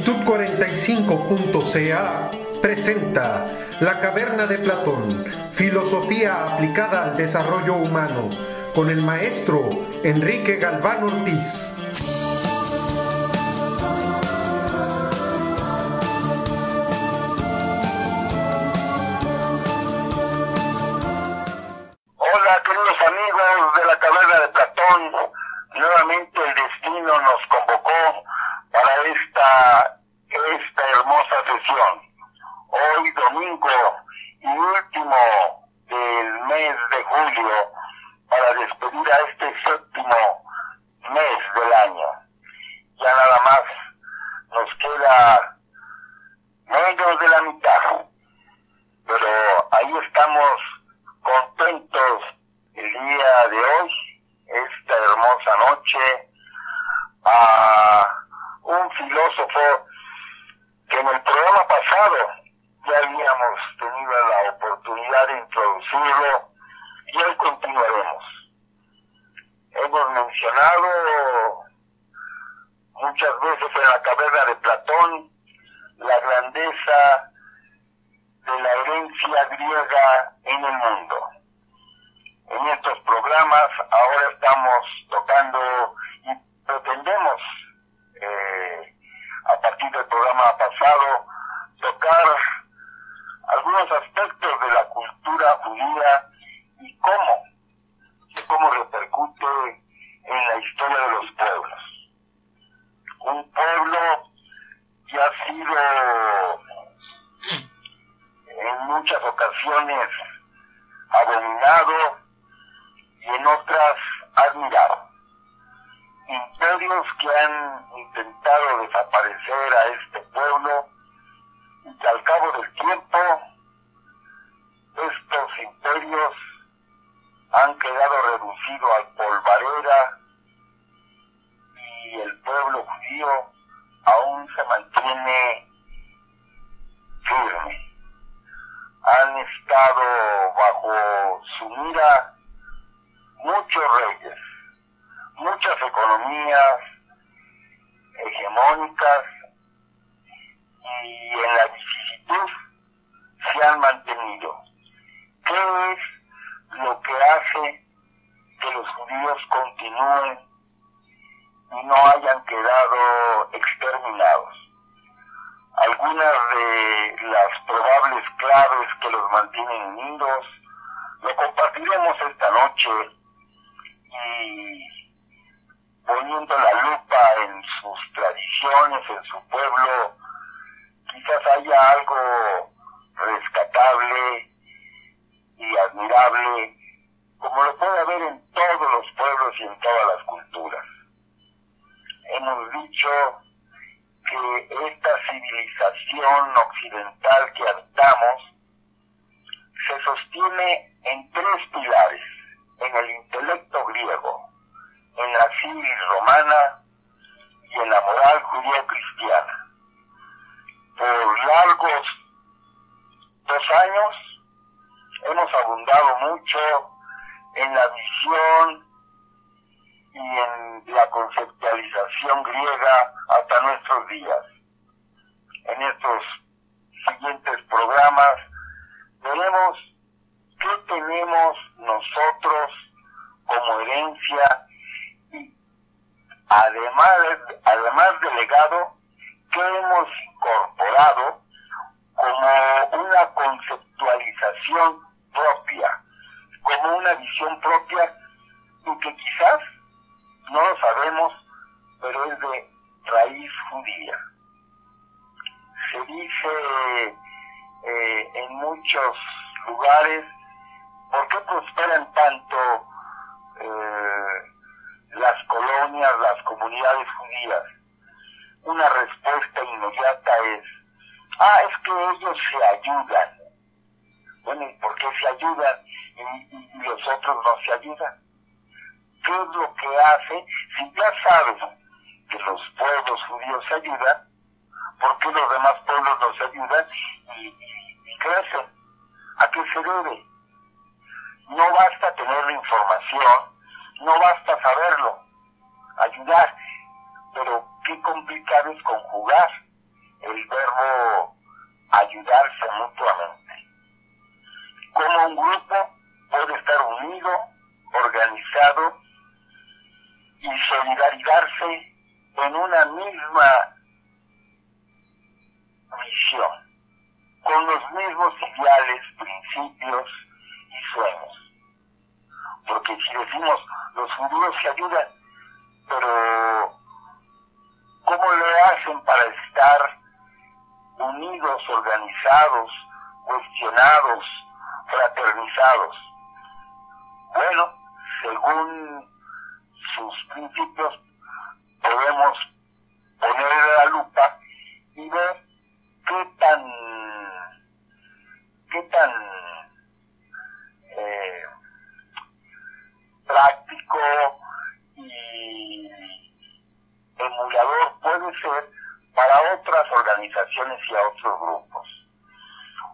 Latitud 45.ca presenta La Caverna de Platón, filosofía aplicada al desarrollo humano, con el maestro Enrique Galván Ortiz. En muchas ocasiones abominado y en otras admirado. Imperios que han intentado desaparecer a este pueblo y que al cabo del tiempo estos imperios han quedado reducidos al polvareda y el pueblo judío aún se mantiene firme han estado bajo su mira muchos reyes, muchas economías hegemónicas y en la vicisitud se han mantenido. ¿Qué es lo que hace que los judíos continúen y no hayan quedado exterminados? Algunas de las probables claves que los mantienen unidos. Lo compartiremos esta noche y poniendo la lupa en sus tradiciones, en su pueblo, quizás haya algo rescatable y admirable, como lo puede haber en todos los pueblos y en todas las culturas. Hemos dicho que esta civilización occidental que habitamos se sostiene en tres pilares, en el intelecto griego, en la civis romana y en la moral judío-cristiana. Por largos dos años hemos abundado mucho en la visión y en la conceptualización griega hasta nuestros días. En estos siguientes programas veremos qué tenemos nosotros como herencia y además, además del legado que hemos incorporado como una conceptualización propia, como una visión propia y que quizás no lo sabemos, pero es de raíz judía. Se dice eh, en muchos lugares, ¿por qué prosperan tanto eh, las colonias, las comunidades judías? Una respuesta inmediata es, ah, es que ellos se ayudan. Bueno, ¿y por qué se ayudan y, y, y los otros no se ayudan? Qué es lo que hace, si ya sabes que los pueblos judíos se ayudan, ¿por qué los demás pueblos no se ayudan y, y, y crecen? ¿A qué se debe? No basta tener la información, no basta saberlo, ayudar, pero qué complicado es conjugar el verbo ayudarse mutuamente. Como un grupo puede estar unido, organizado y solidarizarse en una misma misión, con los mismos ideales, principios y sueños. Porque si decimos los judíos se ayudan, pero ¿cómo le hacen para estar unidos, organizados, cuestionados, fraternizados? Bueno, según sus principios, podemos poner la lupa y ver qué tan, qué tan eh, práctico y emulador puede ser para otras organizaciones y a otros grupos.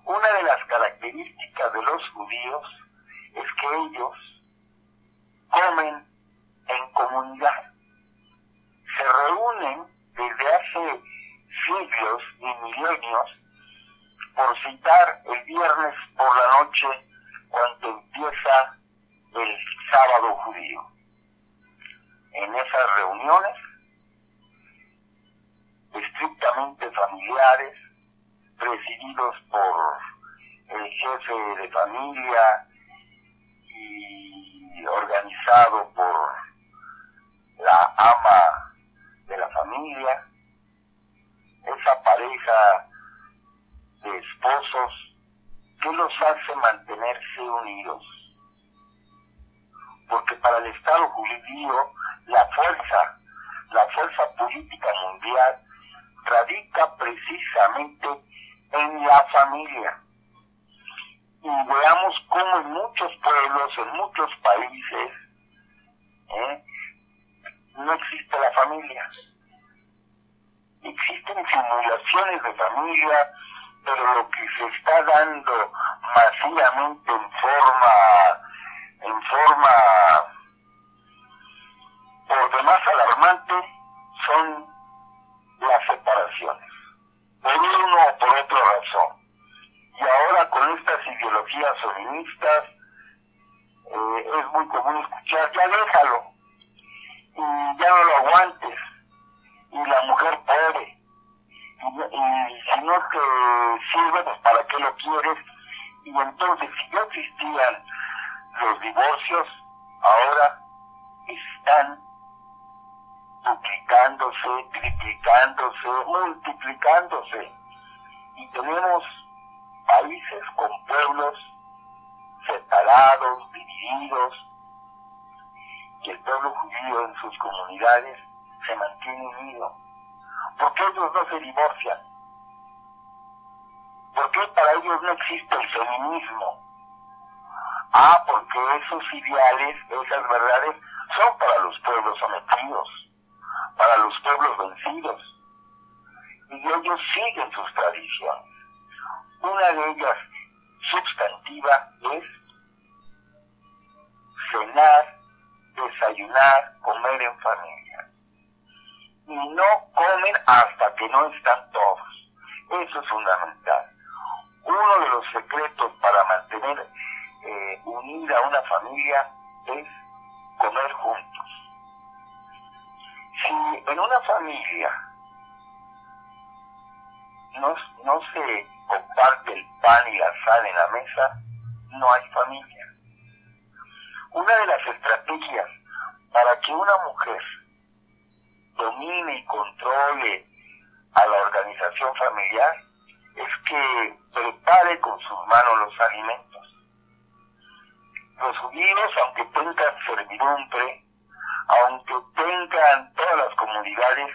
Una de las características de los judíos es que ellos comen en comunidad. Se reúnen desde hace siglos y milenios por citar el viernes por la noche cuando empieza el sábado judío. En esas reuniones, estrictamente familiares, presididos por el jefe de familia y organizado por la ama de la familia, esa pareja de esposos que los hace mantenerse unidos. Porque para el Estado judío la fuerza, la fuerza política mundial radica precisamente en la familia. Y veamos cómo en muchos pueblos, en muchos países, ¿eh? No existe la familia. Existen simulaciones de familia, pero lo que se está dando masivamente en forma, en forma por demás alarmante son las separaciones, por uno o por otra razón. Y ahora con estas ideologías feministas eh, es muy común escuchar, ya déjalo, no te sirve, pues para qué lo quieres, y entonces si no existían los divorcios, ahora están duplicándose, triplicándose, multiplicándose. Y tenemos países con pueblos separados, divididos, y el pueblo judío en sus comunidades se mantiene unido. ¿Por qué ellos no se divorcian? ¿Por qué para ellos no existe el feminismo? Ah, porque esos ideales, esas verdades, son para los pueblos sometidos, para los pueblos vencidos. Y ellos siguen sus tradiciones. Una de ellas sustantiva es cenar, desayunar, comer en familia. Y no comen hasta que no están todos. Eso es fundamental. Uno de los secretos para mantener eh, unida una familia es comer juntos. Si en una familia no, no se comparte el pan y la sal en la mesa, no hay familia. Una de las estrategias para que una mujer domine y controle a la organización familiar es que prepare con sus manos los alimentos. Los judíos, aunque tengan servidumbre, aunque tengan todas las comunidades,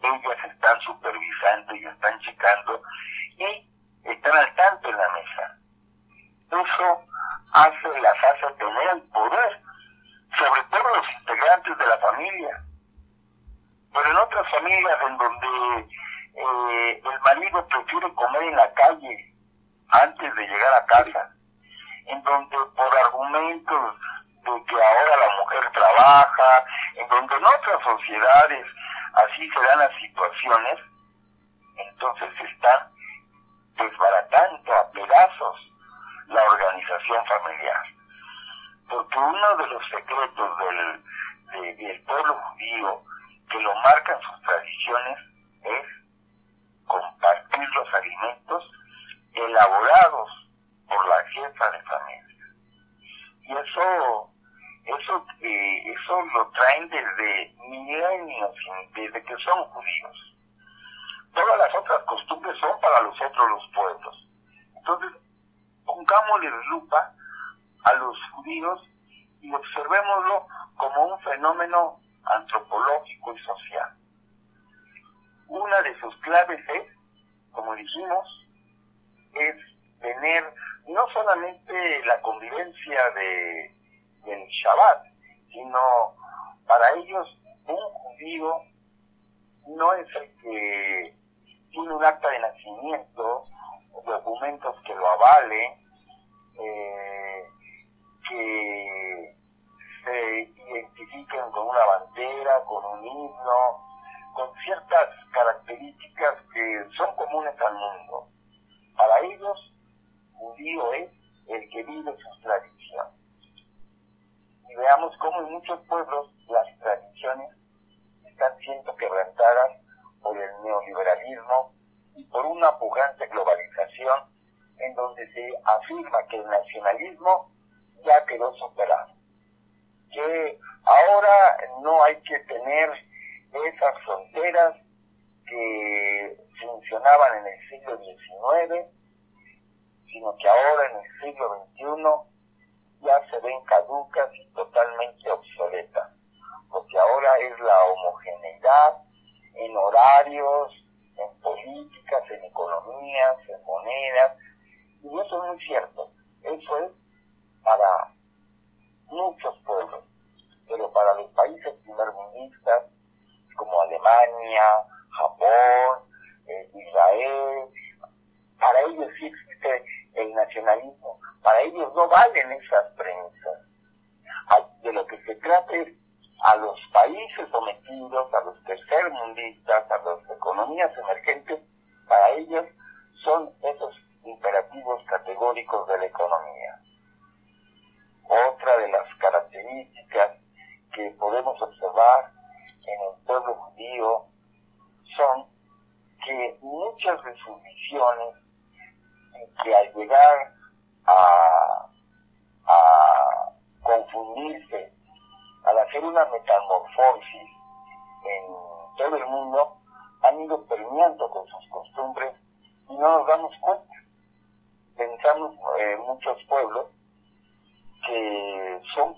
ellas están supervisando y están checando y están al tanto en la mesa. Eso hace, las hace tener el poder, sobre todo los integrantes de la familia. Pero en otras familias en donde eh, el marido prefiere comer en la calle antes de llegar a casa, en donde por argumentos de que ahora la mujer trabaja, en donde en otras sociedades así se dan las situaciones, Entonces están desbaratando a pedazos la organización familiar. Porque uno de los secretos del, del pueblo judío que lo marcan sus tradiciones es compartir los alimentos elaborados por la jefa de familia. Y eso, eso, eh, eso lo traen desde milenios, desde que son judíos. Todas las otras costumbres son para los otros los pueblos. Entonces, pongámosle lupa a los judíos y observémoslo como un fenómeno antropológico y social. Una de sus claves es, como dijimos, es tener no solamente la convivencia de, del Shabbat, sino para ellos un judío no es el que tiene un acta de nacimiento, documentos que lo avale, eh, que se identifiquen con una bandera, con un himno, con ciertas características que son comunes al mundo. Para ellos, judío es el que vive sus tradiciones. Y veamos cómo en muchos pueblos las tradiciones están siendo quebrantadas por el neoliberalismo y por una pujante globalización en donde se afirma que el nacionalismo ya quedó superado, que ahora no hay que tener esas fronteras que funcionaban en el siglo XIX, sino que ahora en el siglo XXI ya se ven caducas y totalmente obsoletas, porque ahora es la homogeneidad en horarios, en políticas, en economías, en monedas, y eso es muy cierto, eso es para muchos pueblos, pero para los países primermundistas como Alemania, Japón, eh, Israel, para ellos sí existe el nacionalismo, para ellos no valen esas premisas. De lo que se trata a los países sometidos, a los tercermundistas, a las economías emergentes, para ellos son esos imperativos categóricos de la economía. Otra de las características que podemos observar en el pueblo judío son que muchas de sus visiones, que al llegar a, a confundirse, al hacer una metamorfosis en todo el mundo, han ido permeando con sus costumbres y no nos damos cuenta. Pensamos en eh, muchos pueblos que son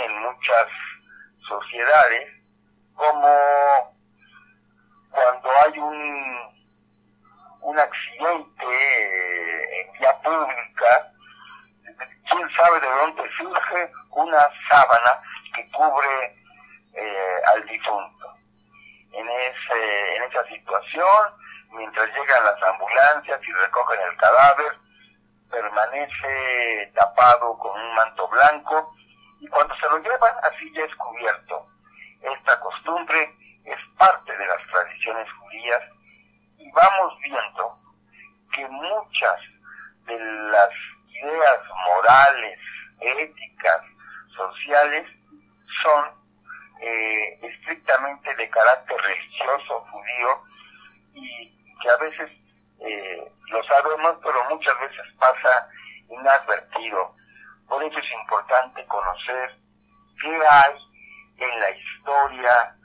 en muchas sociedades como cuando hay un, un accidente eh, en vía pública, quién sabe de dónde surge una sábana que cubre eh, al difunto. En, ese, en esa situación, mientras llegan las ambulancias y recogen el cadáver, permanece tapado con un manto blanco y cuando se lo llevan así ya es cubierto. Esta costumbre es parte de las tradiciones judías y vamos viendo que muchas de las ideas morales, éticas, sociales, son eh, estrictamente de carácter religioso judío y que a veces eh, lo sabemos, pero muchas veces pasa inadvertido. Por eso es importante conocer qué hay en la historia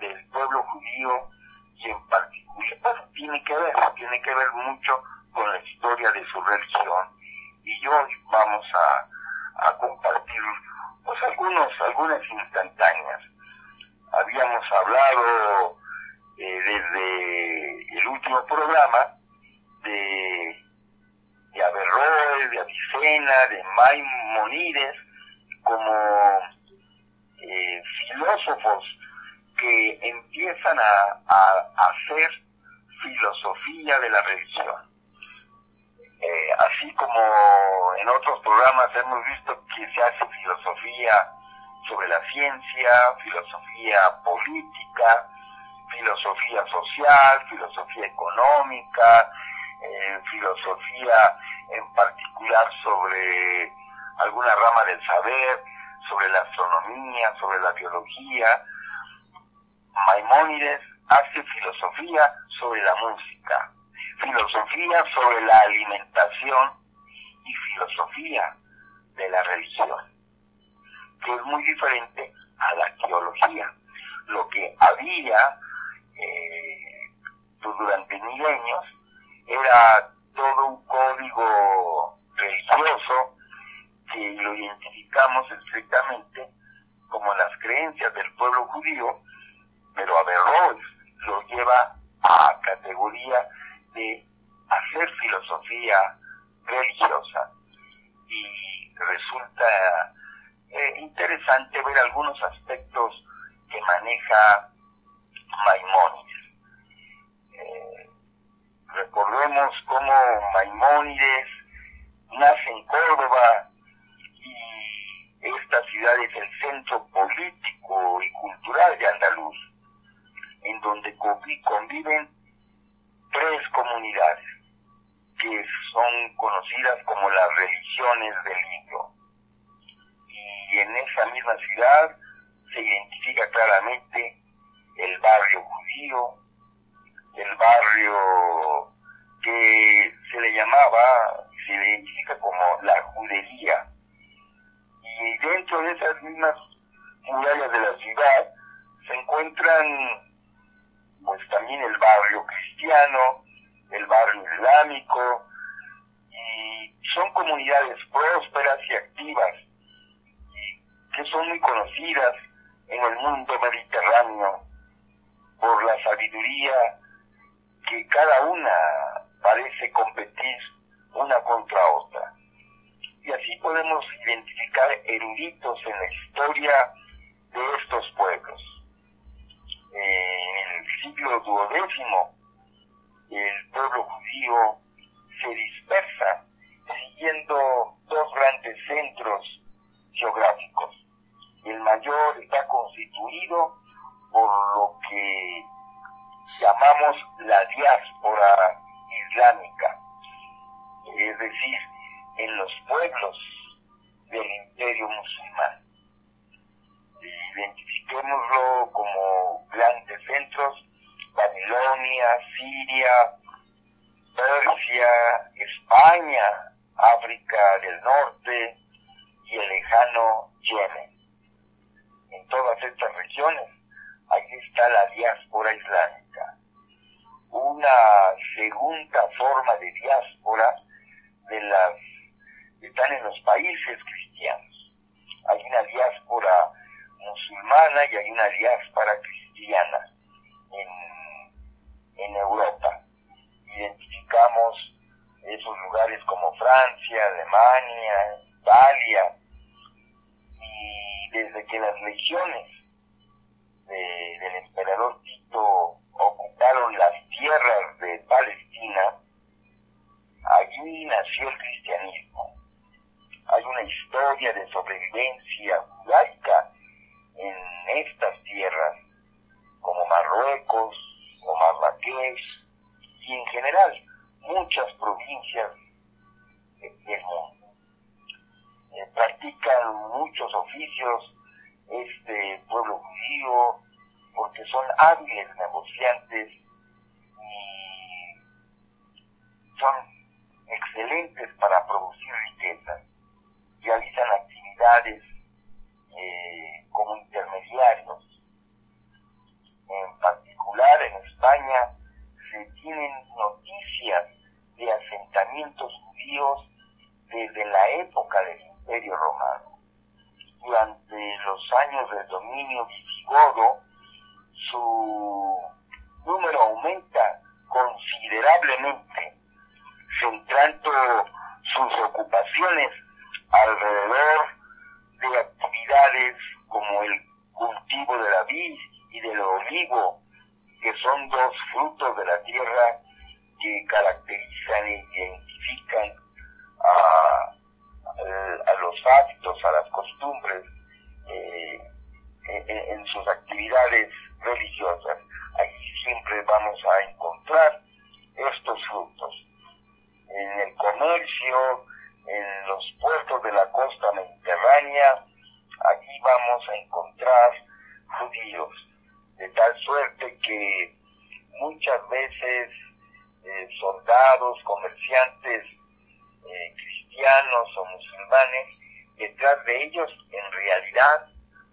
del pueblo judío y en particular tiene que ver, tiene que ver mucho con la historia de su religión. Y hoy vamos a, a compartir pues algunos, algunas instantáneas. Habíamos hablado eh, desde el último programa de, de Averroes, de Avicena, de Maimonides, como eh, filósofos que empiezan a, a, hacer filosofía de la religión. Eh, así como en otros programas hemos visto que se hace filosofía sobre la ciencia, filosofía política, filosofía social, filosofía económica, eh, filosofía en particular sobre alguna rama del saber, sobre la astronomía, sobre la biología. Maimónides hace filosofía sobre la música, filosofía sobre la alimentación y filosofía de la religión, que es muy diferente a la teología. Lo que había eh, durante milenios era todo un código religioso que lo identificamos estrictamente como las creencias del pueblo judío, pero Averroes lo lleva a categoría de hacer filosofía religiosa y resulta eh, interesante ver algunos aspectos que maneja Maimónides. Recordemos cómo Maimónides nace en Córdoba y esta ciudad es el centro político y cultural de Andaluz, en donde conviven tres comunidades que son conocidas como las religiones del libro. Y en esa misma ciudad se identifica claramente el barrio judío, el barrio que se le llamaba, se le identifica como la judería. Y dentro de esas mismas murallas de la ciudad se encuentran pues también el barrio cristiano, el barrio islámico, y son comunidades prósperas y activas, que son muy conocidas en el mundo mediterráneo por la sabiduría que cada una parece competir una contra otra. Y así podemos identificar eruditos en la historia de estos pueblos. En el siglo XII, el pueblo judío se dispersa siguiendo dos grandes centros geográficos. El mayor está constituido por lo que llamamos la diáspora islámica, es decir, en los pueblos del imperio musulmán. Identifiquémoslo como grandes centros, Babilonia, Siria, Persia, España, África del Norte y el lejano Yemen. En todas estas regiones aquí está la diáspora islámica. Una segunda forma de diáspora de las que están en los países cristianos. Hay una diáspora musulmana y hay una diáspora cristiana en, en Europa. Identificamos esos lugares como Francia, Alemania, Italia, y desde que las legiones del emperador Tito ocuparon las tierras de Palestina, allí nació el cristianismo. Hay una historia de sobrevivencia judaica en estas tierras, como Marruecos, como Marrakech, y en general muchas provincias del mundo. Eh, practican muchos oficios este pueblo judío porque son hábiles negociantes y son excelentes para producir riqueza. Realizan actividades eh, como intermediarios. En particular en España se tienen noticias de asentamientos judíos desde la época del Imperio Romano. Durante los años del dominio visigodo, su número aumenta considerablemente, centrando sus ocupaciones alrededor de actividades como el cultivo de la vid y del olivo que son dos frutos de la tierra que caracterizan e identifican a, los hábitos, a las costumbres eh, en, sus actividades religiosas. Siempre vamos a encontrar estos frutos. En el comercio, en los puertos de la costa mediterránea, aquí vamos a encontrar judíos de tal suerte que muchas veces eh, soldados, comerciantes eh, cristianos o musulmanes, detrás de ellos en realidad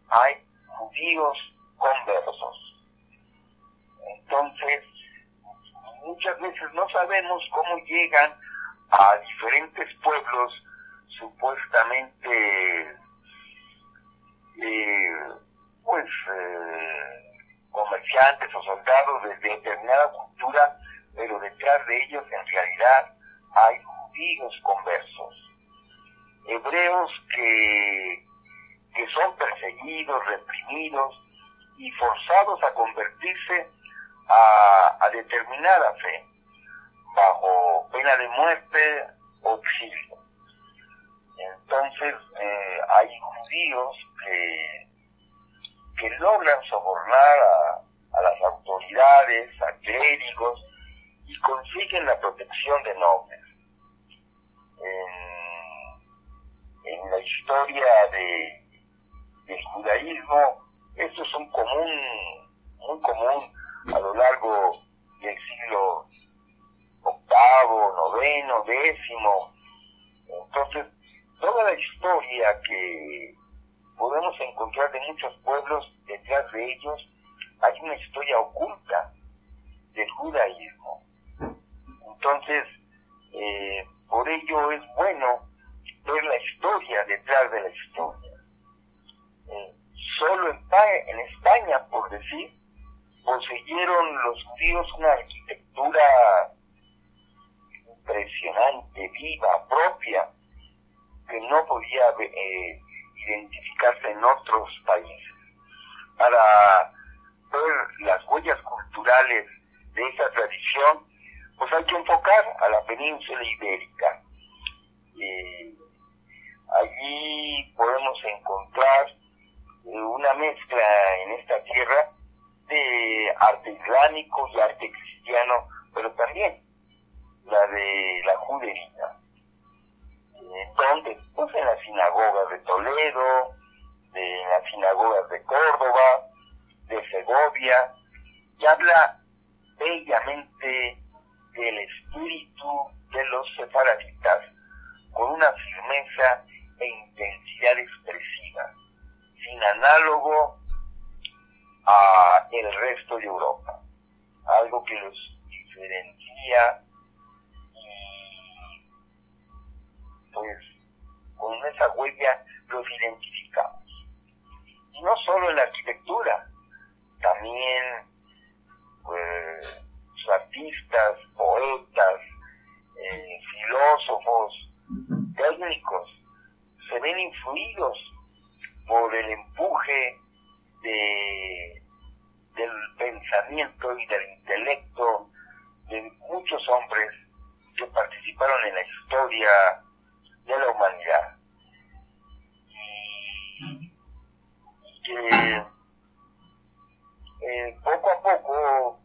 hay judíos conversos. Entonces, muchas veces no sabemos cómo llegan a diferentes pueblos supuestamente eh, pues comerciantes o soldados de, determinada cultura, pero detrás de ellos en realidad hay judíos conversos, hebreos que, que son perseguidos, reprimidos y forzados a convertirse a, a determinada fe, bajo pena de muerte o exilio. Entonces eh, hay judíos que que logran sobornar a, las autoridades, a clérigos, y consiguen la protección de nobles. En, la historia de, del judaísmo, esto es un común, muy común a lo largo del siglo octavo, noveno, décimo. Entonces, toda la historia que podemos encontrar de muchos pueblos detrás de ellos hay una historia oculta del judaísmo. Entonces, eh, por ello es bueno ver la historia detrás de la historia. Eh, solo en, en España, por decir, poseyeron los judíos una arquitectura impresionante, viva, propia, que no podía eh, identificarse en otros países. Para ver las huellas culturales de esa tradición, pues hay que enfocar a la península ibérica. Eh, allí podemos encontrar eh, una mezcla en esta tierra de arte islámico y arte cristiano, pero también la de la judería. Donde pues en las sinagogas de Toledo, de las sinagogas de Córdoba, de Segovia, y habla bellamente del espíritu de los separaditas con una firmeza e intensidad expresiva, sin análogo a el resto de Europa, algo que los diferencia pues con esa huella los identificamos. Y no solo en la arquitectura, también pues, artistas, poetas, eh, filósofos, técnicos, se ven influidos por el empuje de, del pensamiento y del intelecto de muchos hombres que participaron en la historia de la humanidad. Y, que eh, poco a poco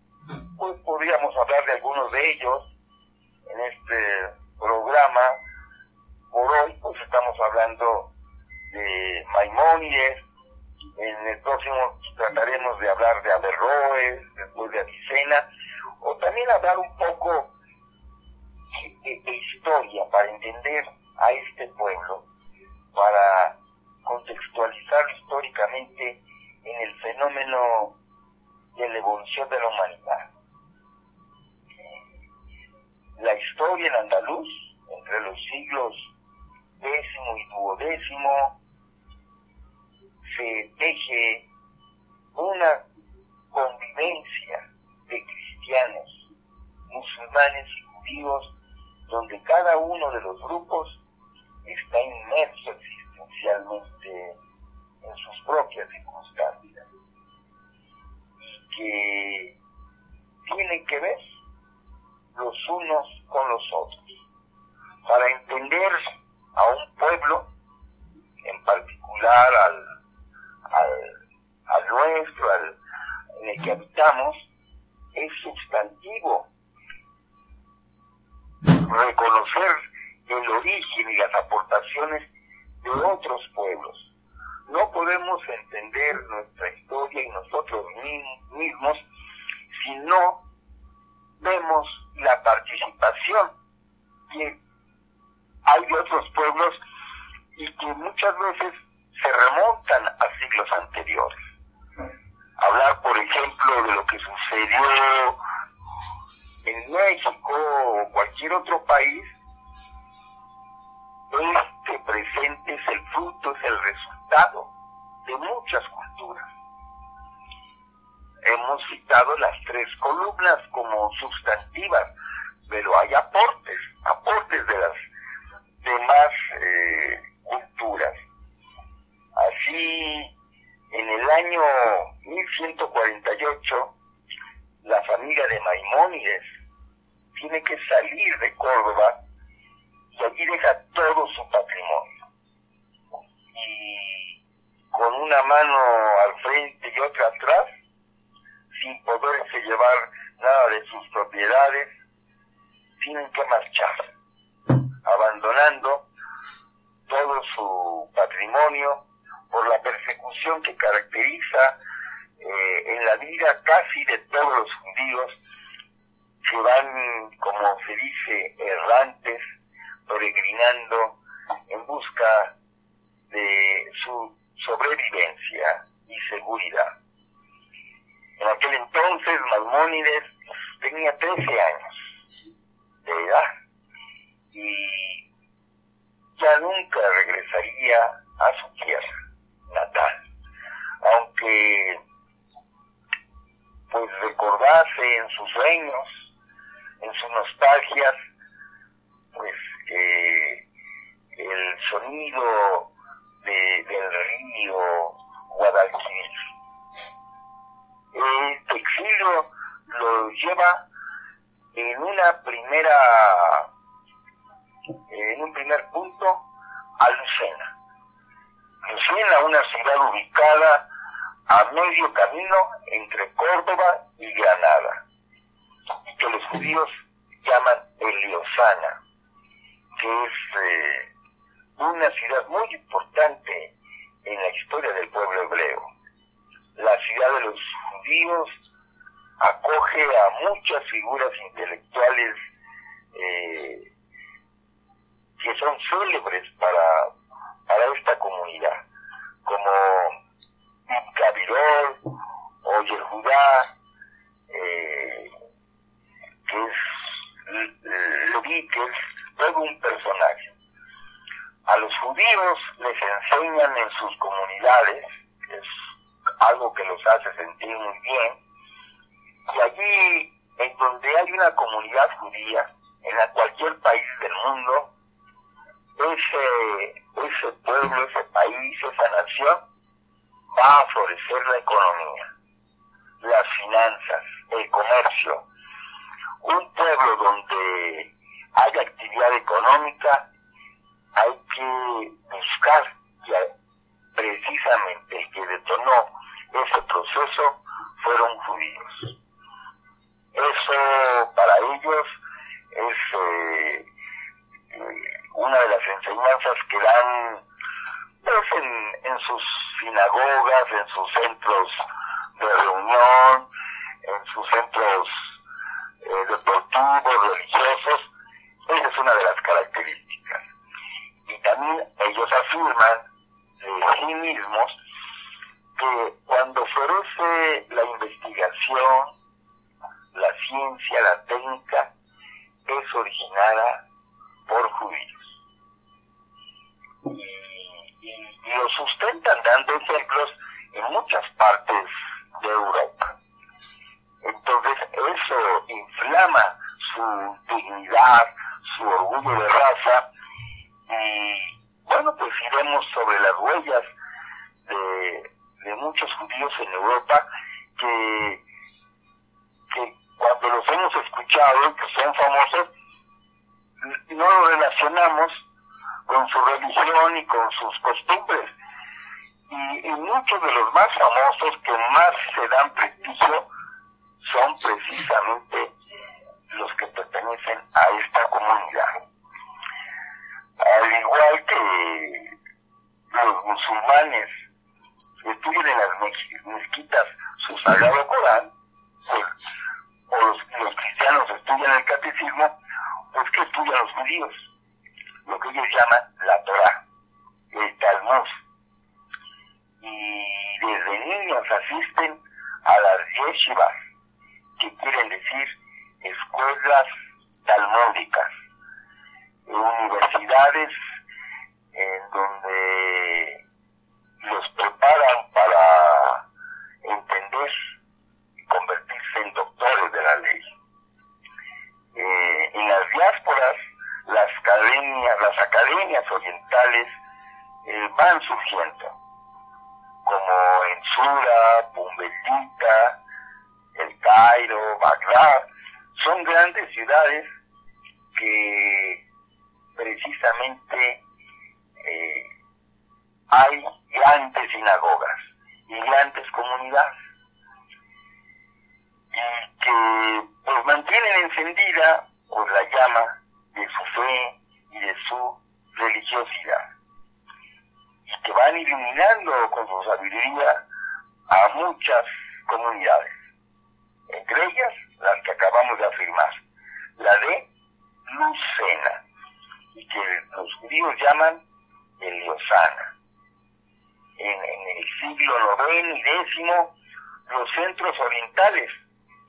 pues podríamos hablar de algunos de ellos en este programa. Por hoy pues estamos hablando de Maimónides, en el próximo trataremos de hablar de Averroes, después de Avicena, o también hablar un poco de, historia para entender a este pueblo, para contextualizar históricamente en el fenómeno de la evolución de la humanidad. La historia en andaluz, entre los siglos décimo y duodécimo, se teje una convivencia de cristianos, musulmanes y judíos donde cada uno de los grupos está inmerso existencialmente en sus propias circunstancias y que tienen que ver los unos con los otros. Para entender a un pueblo, en particular al, al, nuestro, al, en el que habitamos, es sustantivo reconocer el origen y las aportaciones de otros pueblos. No podemos entender nuestra historia y nosotros mismos si no vemos la participación que hay de otros pueblos y que muchas veces se remontan a siglos anteriores. Hablar, por ejemplo, de lo que sucedió en México o cualquier otro país, este presente es el fruto, es el resultado de muchas culturas. Hemos citado las tres columnas como sustantivas, pero hay aportes, aportes de las demás eh, culturas. Así, en el año 1148, la familia de Maimónides tiene que salir de Córdoba y allí deja todo su patrimonio. Y con una mano al frente y otra atrás, sin poderse llevar nada de sus propiedades, tienen que marchar, abandonando todo su patrimonio por la persecución que caracteriza eh, en la vida casi de todos los judíos que van, como se dice, errantes, peregrinando en busca de su sobrevivencia y seguridad. En aquel entonces Maimónides tenía 13 años de edad y ya nunca regresaría a su tierra natal, aunque pues recordase en sus sueños, en sus nostalgias, pues eh, el sonido de, del río Guadalquivir. Este exilio lo lleva en una primera, en un primer punto, a Lucena. Lucena, una ciudad ubicada a medio camino entre Córdoba y Granada, que los judíos llaman Eliosana, que es eh, una ciudad muy importante en la historia del pueblo hebreo. La ciudad de los judíos acoge a muchas figuras intelectuales eh, que son célebres para, para esta comunidad, como Gavirol o Yehudá, eh, que es Leví, que es todo un personaje. A los judíos les enseñan en sus comunidades, es algo que los hace sentir muy bien, y allí en donde hay una comunidad judía, en cualquier país del mundo, ese, ese pueblo, ese país, esa nación, va a florecer la economía, las finanzas, el comercio. Un pueblo donde hay actividad económica, hay que buscar que precisamente el que detonó ese proceso fueron judíos. Eso para ellos es eh, eh, una de las enseñanzas que dan pues, en, sus sinagogas, en sus centros de reunión, en sus centros eh, deportivos, religiosos. Esa es una de las características. Y también ellos afirman de sí mismos que cuando florece la investigación, la ciencia, la técnica, es originada por judíos. Y, lo sustentan dando ejemplos en muchas partes de Europa. Entonces eso inflama su dignidad, su orgullo de raza y bueno, pues iremos sobre las huellas de, de muchos judíos en Europa que, que cuando los hemos escuchado y que son famosos, no lo relacionamos con su religión y con sus costumbres. Y, muchos de los más famosos que más se dan prestigio son precisamente los que pertenecen a esta comunidad. Al igual que los musulmanes estudian en las mezquitas su sagrado Corán, pues, o los, los cristianos estudian el catecismo, pues que estudian los judíos, lo que ellos llaman la Torah, el Talmud. Y desde niños asisten a las yeshivas, que quieren decir escuelas talmúdicas, universidades en donde los preparan para las academias orientales eh, van surgiendo, como en Sura, Bumbelita, El Cairo, Bagdad, son grandes ciudades que precisamente eh, hay grandes sinagogas y grandes comunidades y que pues mantienen encendida por la llama de su fe de su religiosidad y que van iluminando con su sabiduría a muchas comunidades, entre ellas las que acabamos de afirmar, la de Lucena, y que los judíos llaman Heliosana. En, en el siglo IX y X, los centros orientales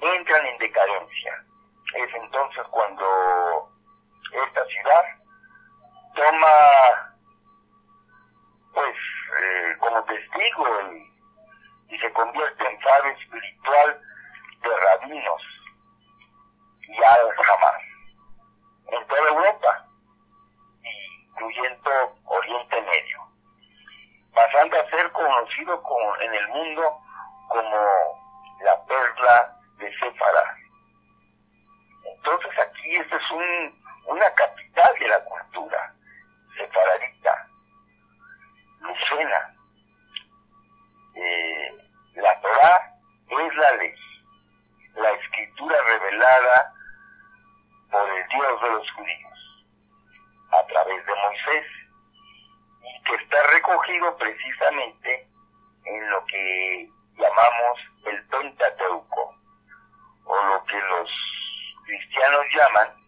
entran en decadencia. Es entonces cuando esta ciudad toma, pues, eh, como testigo y se convierte en faro espiritual de rabinos y al jamás en toda Europa, incluyendo Oriente Medio, pasando a ser conocido como, en el mundo como la perla de Sefarad. Entonces aquí esta es un, una capital de la cultura sefaradita, lucena. Eh, la Torah es la ley, la escritura revelada por el Dios de los judíos a través de Moisés y que está recogido precisamente en lo que llamamos el Pentateuco o lo que los cristianos llaman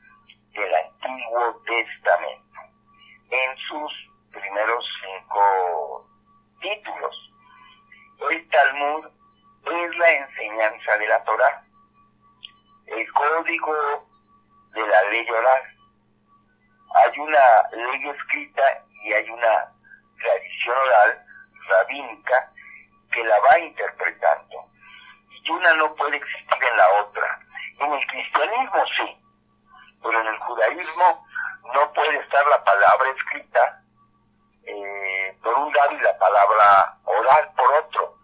el Antiguo Testamento, en sus primeros cinco títulos. El Talmud es la enseñanza de la Torah, el código de la ley oral. Hay una ley escrita y hay una tradición oral rabínica que la va interpretando. Y una no puede existir en la otra. En el cristianismo sí, pero en el judaísmo no puede estar la palabra escrita eh, por un lado y la palabra oral por otro,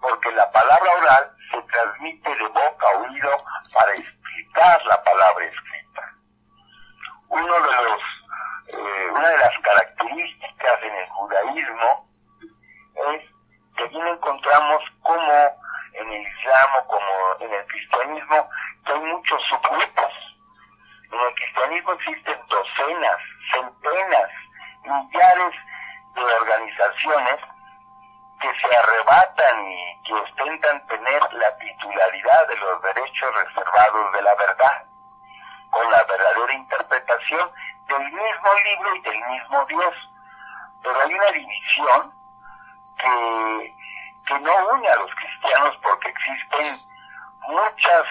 porque la palabra oral se transmite de boca a oído para explicar la palabra escrita. Uno de los, eh, una de las características en el judaísmo es que aquí no encontramos como en el Islam como en el cristianismo que hay muchos subgrupos. En el cristianismo existen docenas, centenas, millares de organizaciones que se arrebatan y que ostentan tener la titularidad de los derechos reservados de la verdad, con la verdadera interpretación del mismo libro y del mismo Dios. Pero hay una división que, que no une a los cristianos porque existen muchas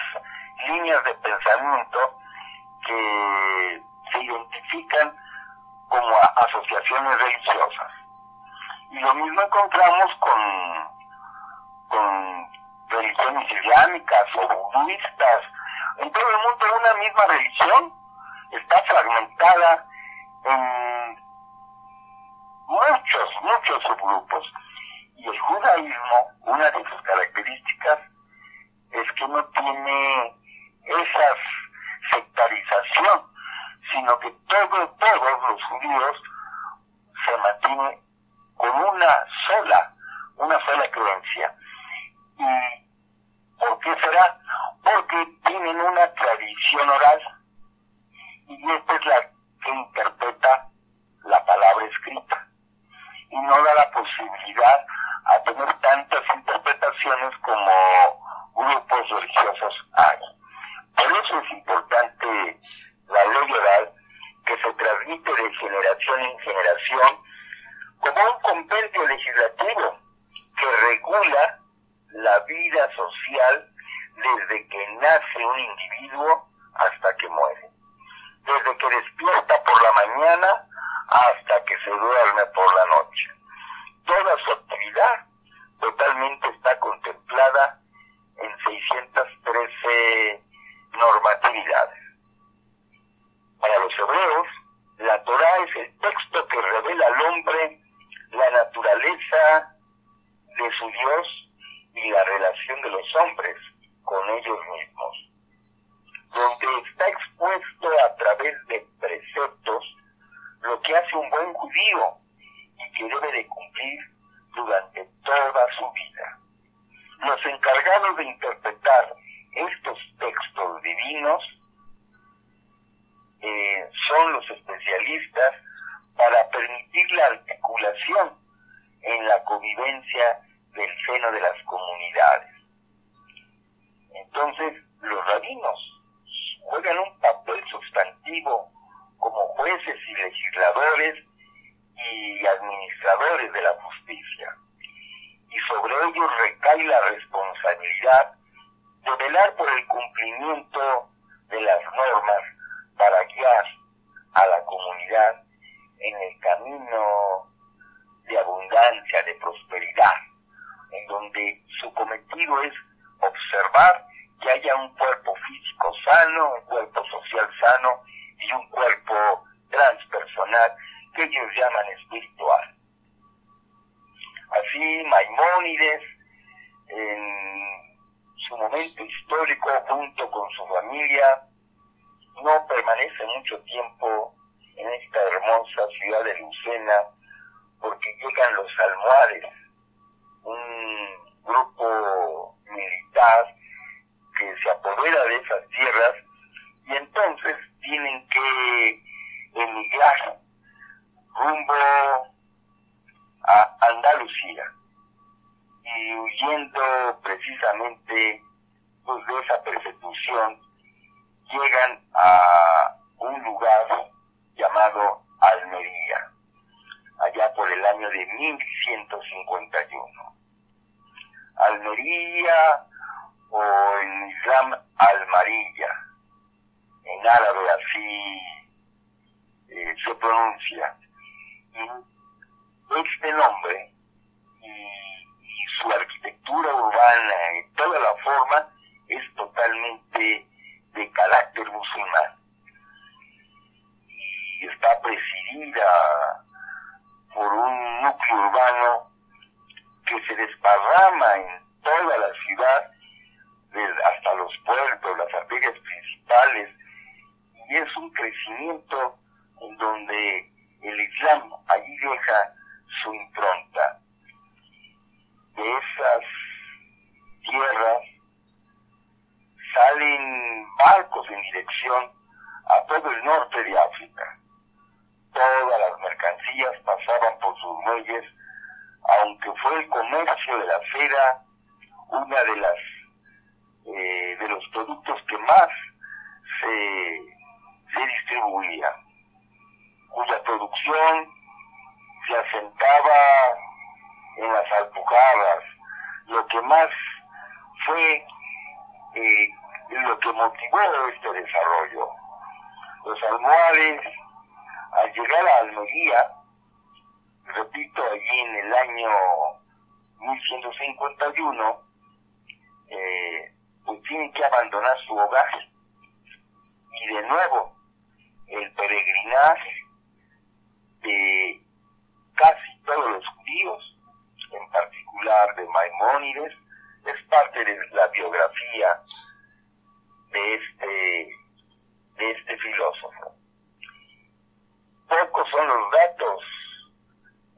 líneas de pensamiento que se identifican como asociaciones religiosas. Y lo mismo encontramos con, con religiones islámicas o budistas. En todo el mundo una misma religión está fragmentada en muchos, muchos subgrupos. Y el judaísmo, una de sus características es que no tiene esa sectarización, sino que todo, todos los judíos se mantienen con una sola, una sola creencia. ¿Y por qué será? Porque tienen una tradición oral y esta es la que interpreta la palabra escrita y no da la posibilidad a tener tantas interpretaciones como grupos religiosos hay. Por eso es importante la ley oral que se transmite de generación en generación como un compendio legislativo que regula la vida social desde que nace un individuo hasta que muere. Desde que despierta por la mañana hasta que se duerme por la noche. Toda su actividad totalmente está contemplada en 613 normatividades. Para los hebreos, la Torah es el texto que revela al hombre la naturaleza de su Dios y la relación de los hombres con ellos mismos, 1151. Almería o en Islam Almarilla, en árabe así eh, se pronuncia. este nombre y, su arquitectura urbana y toda la forma es totalmente de carácter musulmán. Y está presidida por un núcleo urbano que se desparrama en toda la ciudad, hasta los puertos, las arterias principales, y es un crecimiento en donde el Islam allí deja su impronta. De esas tierras salen barcos en dirección a todo el norte de África. Todas las mercancías pasaban por sus muelles, aunque fue el comercio de la cera una de las eh, de los productos que más se, se distribuía, cuya producción se asentaba en las alpujarras, lo que más fue eh, lo que motivó este desarrollo. Los almohades, al llegar a Almería, repito, allí en el año 1151, eh, pues tienen que abandonar su hogar. Y de nuevo, el peregrinaje de casi todos los judíos, en particular de Maimónides, es parte de la biografía de este, de este filósofo. Pocos son los datos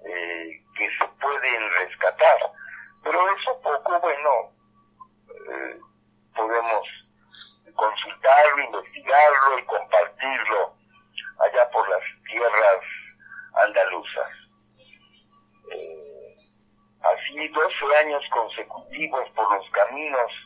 eh, que se pueden rescatar, pero eso poco, bueno, eh, podemos consultarlo, investigarlo y compartirlo allá por las tierras andaluzas. Eh, así 12 años consecutivos por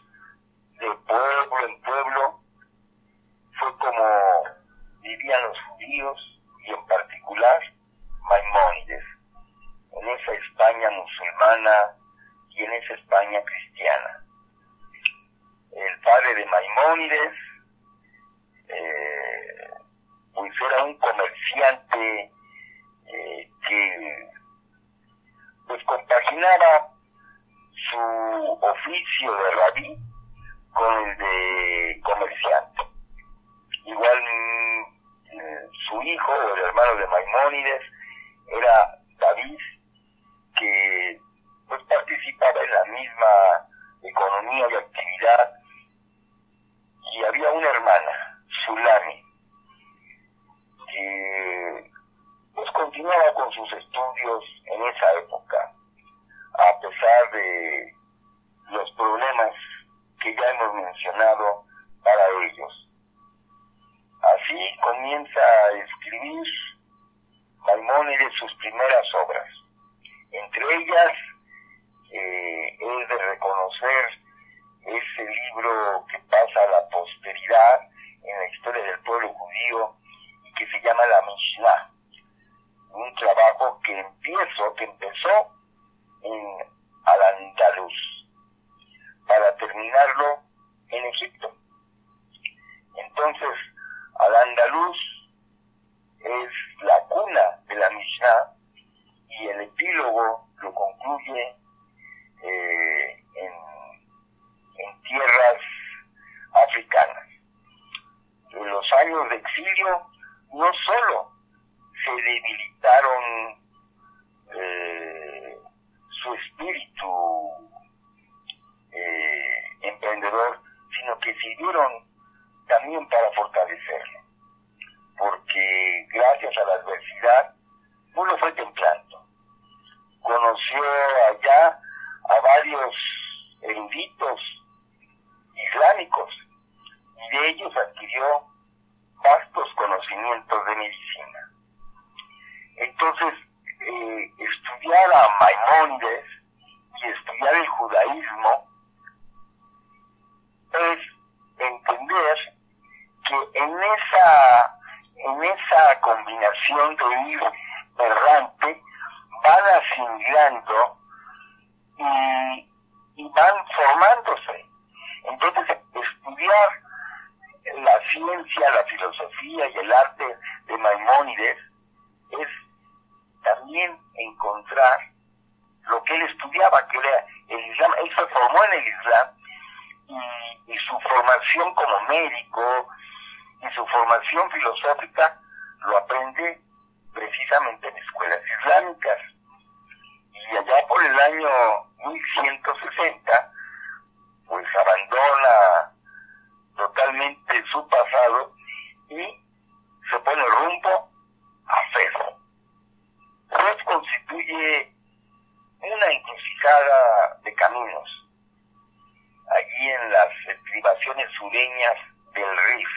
estribaciones sureñas del Rif,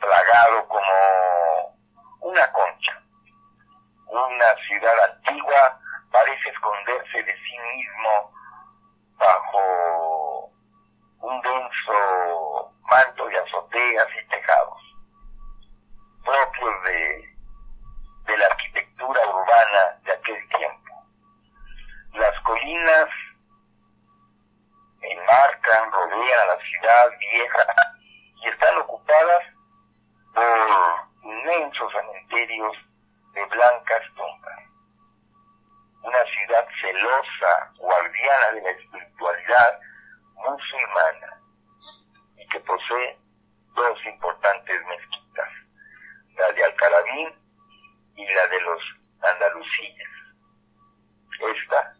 plagado como una concha. Una ciudad antigua parece esconderse de sí mismo bajo un denso manto de azoteas y tejados, propios de, de la arquitectura urbana de aquel tiempo. Las colinas enmarcan, rodean a la ciudad vieja y están ocupadas por inmensos cementerios de blancas tumbas. Una ciudad celosa, guardiana de la espiritualidad musulmana y que posee dos importantes mezquitas, la de Alcarabín y la de los andalucíes. Esta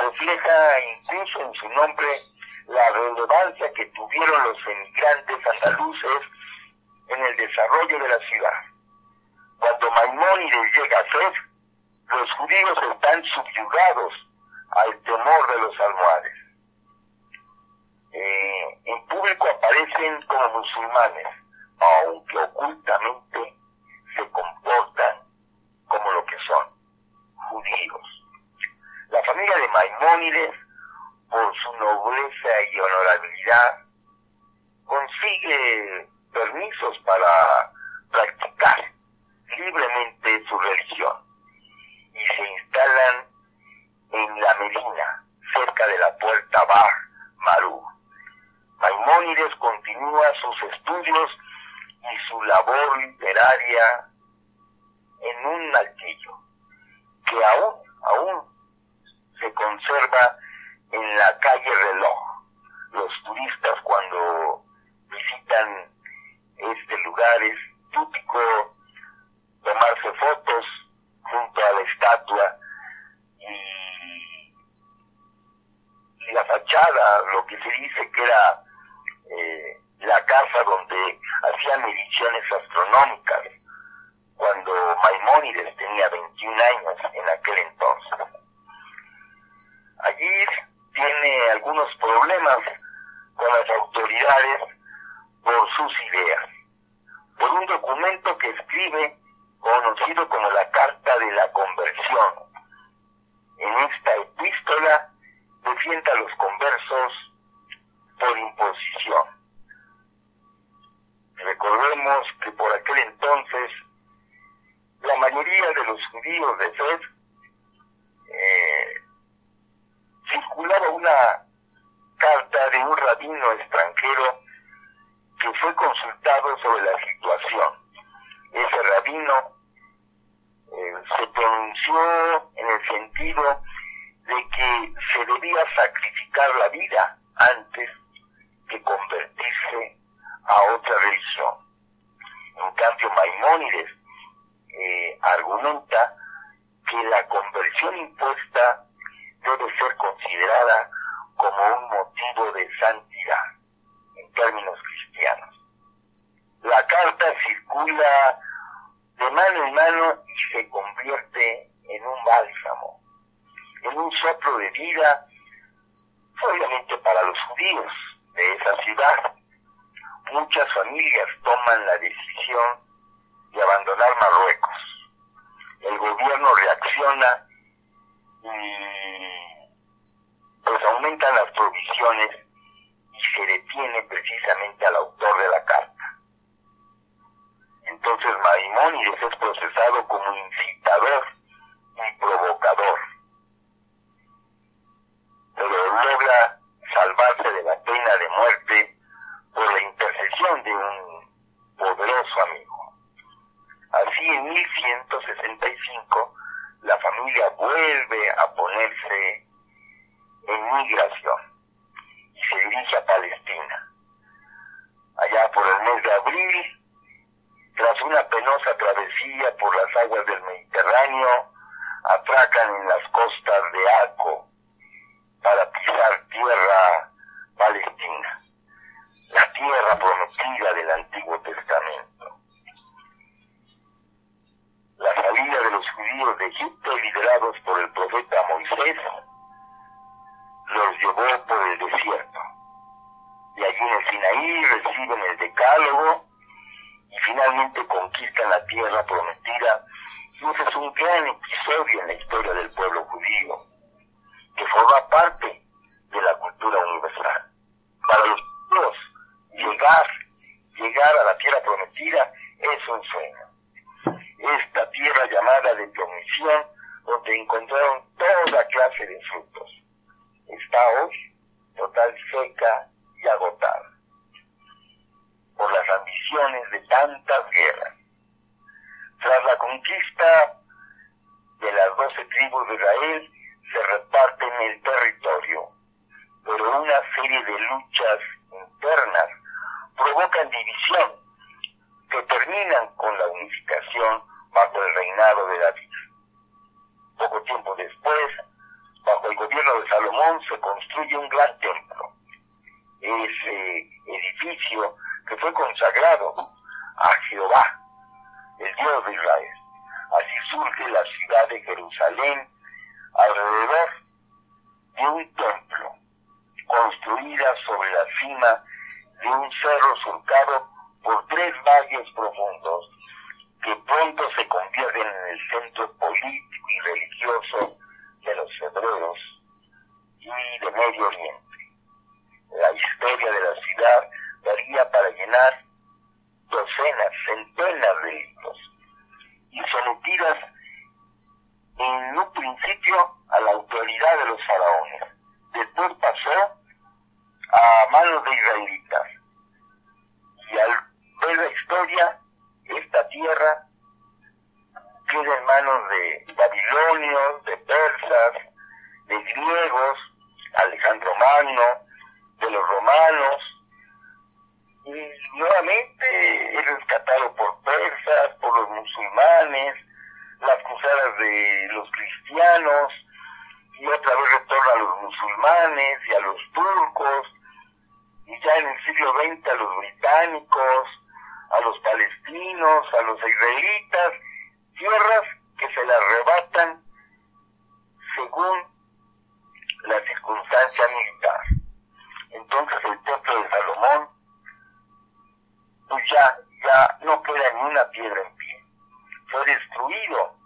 refleja incluso en su nombre la relevancia que tuvieron los emigrantes andaluces en el desarrollo de la ciudad. Cuando Maimónides llega a Fez, los judíos están subyugados al temor de los almohades. Eh, en público aparecen como musulmanes, aunque ocultamente se comportan como lo que son, judíos. La familia de Maimónides, por su nobleza y honorabilidad, consigue permisos para practicar libremente su religión y se instalan en la Medina, cerca de la puerta Bar Marú. Maimónides continúa sus y su labor literaria en un altillo que aún, aún se conserva en la calle Reloj. Los turistas cuando visitan este lugar es típico tomarse fotos junto a la estatua y, y la fachada, lo que se dice que era eh, la casa donde hacían mediciones astronómicas cuando Maimónides tenía 21 años en aquel entonces. Allí tiene algunos problemas con las autoridades por sus ideas, por un documento que escribe conocido como la Carta de la Conversión. En esta epístola defiende a los conversos por imposición. Recordemos que por aquel entonces la mayoría de los judíos de Fez eh, circulaba una carta de un rabino extranjero que fue consultado sobre la situación. Ese rabino eh, se pronunció en el sentido de que se debía sacrificar la vida antes que convertirse a otra religión. En cambio, Maimónides eh, argumenta que la conversión impuesta debe ser considerada como un motivo de santidad en términos cristianos. La carta circula de mano en mano y se convierte en un bálsamo, en un soplo de vida, obviamente para los judíos de esa ciudad. Muchas familias toman la decisión de abandonar Marruecos. El gobierno reacciona y pues aumentan las provisiones y se detiene precisamente al autor de la carta. Entonces Maimónides es procesado como incitador vuelve a ponerse en migración y se dirige a Palestina. Allá por el mes de abril, tras una penosa travesía por las aguas del Mediterráneo, atracan en las costas de Aco para pisar tierra palestina, la tierra prometida del Antiguo Testamento. De Egipto, liderados por el profeta Moisés, los llevó por el desierto. Y allí en el Sinaí reciben el decálogo y finalmente conquistan la tierra prometida. Y ese es un gran episodio en la historia del pueblo judío, que forma parte de la cultura universal. Para los judíos, llegar, llegar a la tierra prometida es un sueño. Esta tierra llamada de promisión, donde encontraron toda clase de frutos está hoy total seca y agotada por las ambiciones de tantas guerras. Tras la conquista de las doce tribus de Israel, se reparten el territorio, pero una serie de luchas internas provocan división que terminan con la unificación bajo el reinado de David. Poco tiempo después, bajo el gobierno de Salomón se construye un gran templo. Ese edificio que fue consagrado a Jehová, el Dios de Israel. Así surge la ciudad de Jerusalén alrededor de un templo construida sobre la cima de un cerro surcado por tres valles profundos que pronto se convierten en el centro político y religioso de los hebreos y de Medio Oriente. La historia de la ciudad daría para llenar docenas, centenas de libros y sometidas en un principio a la autoridad de los faraones. Después pasó a manos de israelitas. Y al ver la historia, esta tierra queda en manos de babilonios, de persas, de griegos, Alejandro Magno, de los romanos, y nuevamente es rescatado por persas, por los musulmanes, las cruzadas de los cristianos, y otra vez retorna a los musulmanes y a los turcos, y ya en el siglo XX a los británicos, a los palestinos, a los israelitas, tierras que se le arrebatan según la circunstancia militar. Entonces el templo de Salomón pues ya, ya no queda ni una piedra en pie. Fue destruido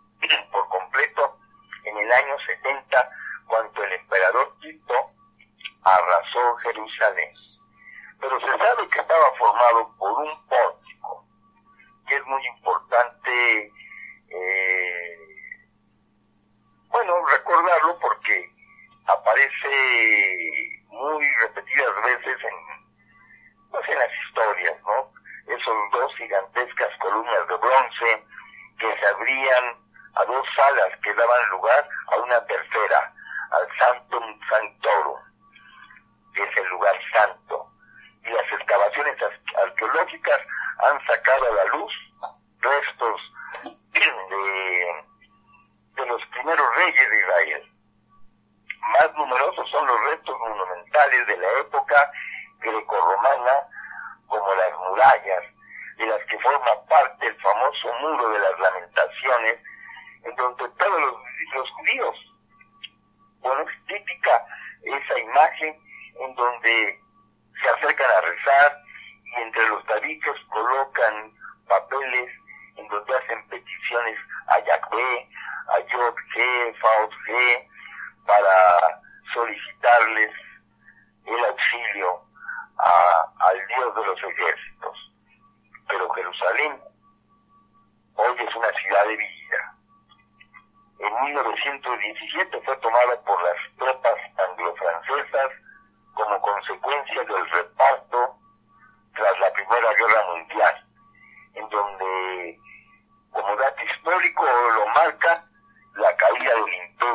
por completo en el año 70 cuando el emperador Tito arrasó Jerusalén.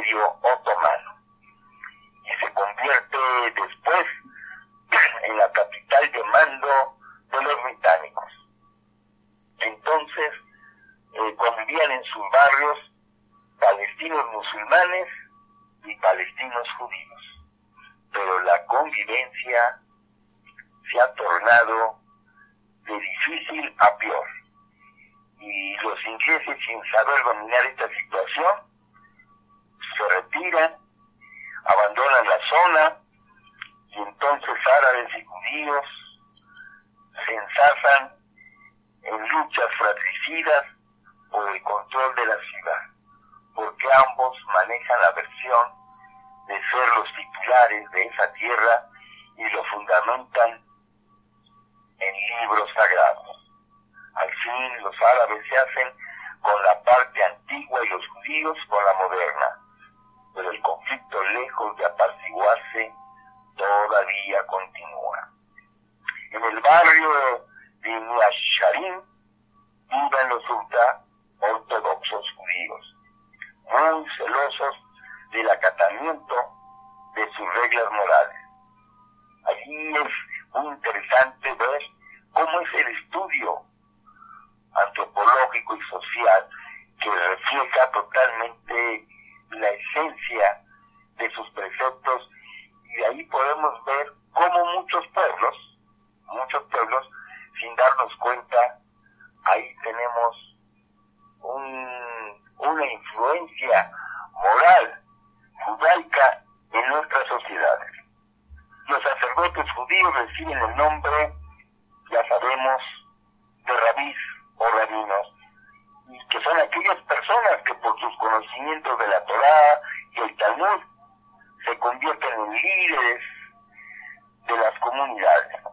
Imperio Otomano y se convierte después en la capital de mando de los británicos. Entonces eh, convivían en sus barrios palestinos musulmanes y palestinos judíos, pero la convivencia se ha tornado de difícil a peor. Y los ingleses, sin saber dominar esta situación, retiran, abandonan la zona, y entonces árabes y judíos se ensazan en luchas fratricidas por el control de la ciudad, porque ambos manejan la versión de ser los titulares de esa tierra y lo fundamentan en libros sagrados. Al fin los árabes se hacen con la parte antigua y los judíos con la moderna, pero el conflicto lejos de apaciguarse todavía continúa. En el barrio de Niasharim viven los ultra ortodoxos judíos, muy celosos del acatamiento de sus reglas morales. Allí es muy interesante ver cómo es el estudio antropológico y social que refleja totalmente la esencia de sus preceptos y ahí podemos ver cómo muchos pueblos, muchos pueblos, sin darnos cuenta, ahí tenemos una influencia moral judaica en nuestras sociedades. Los sacerdotes judíos reciben el nombre, ya sabemos, de rabís o rabinos, que son aquellas personas que por sus conocimientos de la Y el Talmud se convierten en líderes de las comunidades.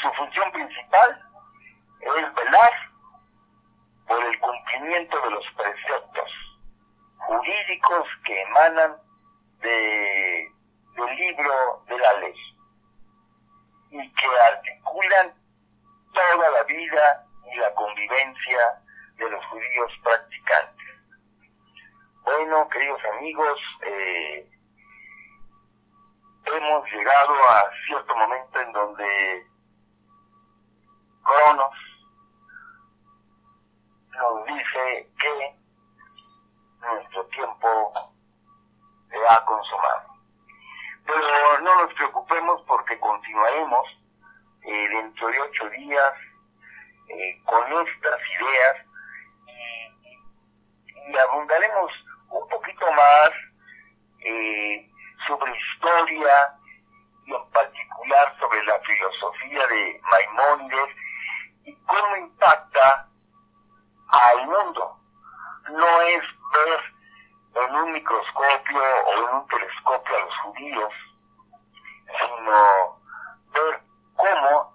Su función principal es velar por el cumplimiento de los preceptos jurídicos que emanan de, del libro de la ley y que articulan toda la vida y la convivencia de los judíos practicantes. Bueno, queridos amigos, eh, hemos llegado a cierto momento en donde Cronos nos dice que nuestro tiempo se ha consumado. Pero no nos preocupemos porque continuaremos eh, dentro de ocho días eh, con estas ideas y, y, abundaremos un poquito más eh, sobre historia y en particular sobre la filosofía de Maimónides y cómo impacta al mundo. No es ver en un microscopio o en un telescopio a los judíos, sino ver cómo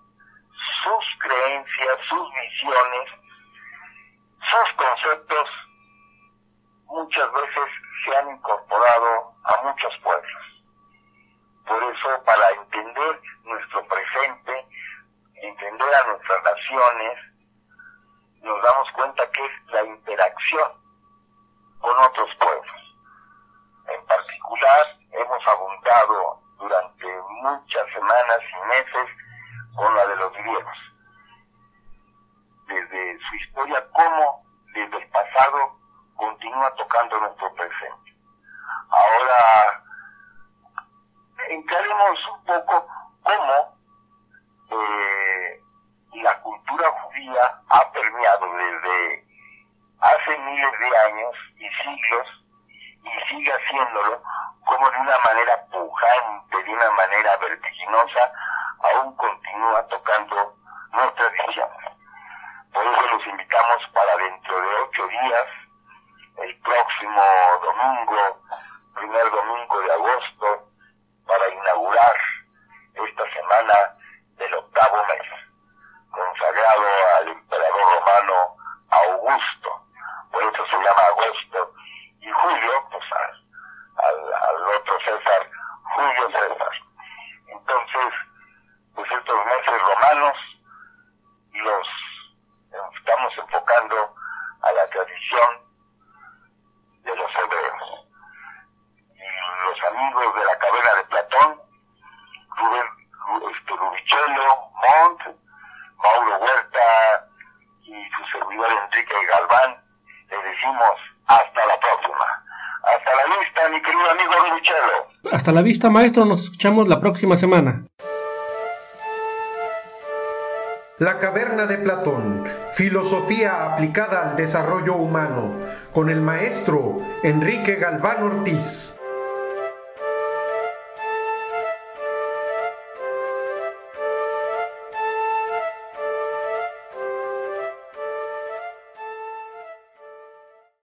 sus creencias, sus visiones, sus conceptos muchas veces se han incorporado a muchos pueblos. Por eso, para entender nuestro presente, entender a nuestras naciones, nos damos cuenta que es la interacción con otros pueblos. En particular, hemos abundado durante muchas semanas y meses Hasta la vista, maestro, nos escuchamos la próxima semana. La caverna de Platón, filosofía aplicada al desarrollo humano, con el maestro Enrique Galván Ortiz.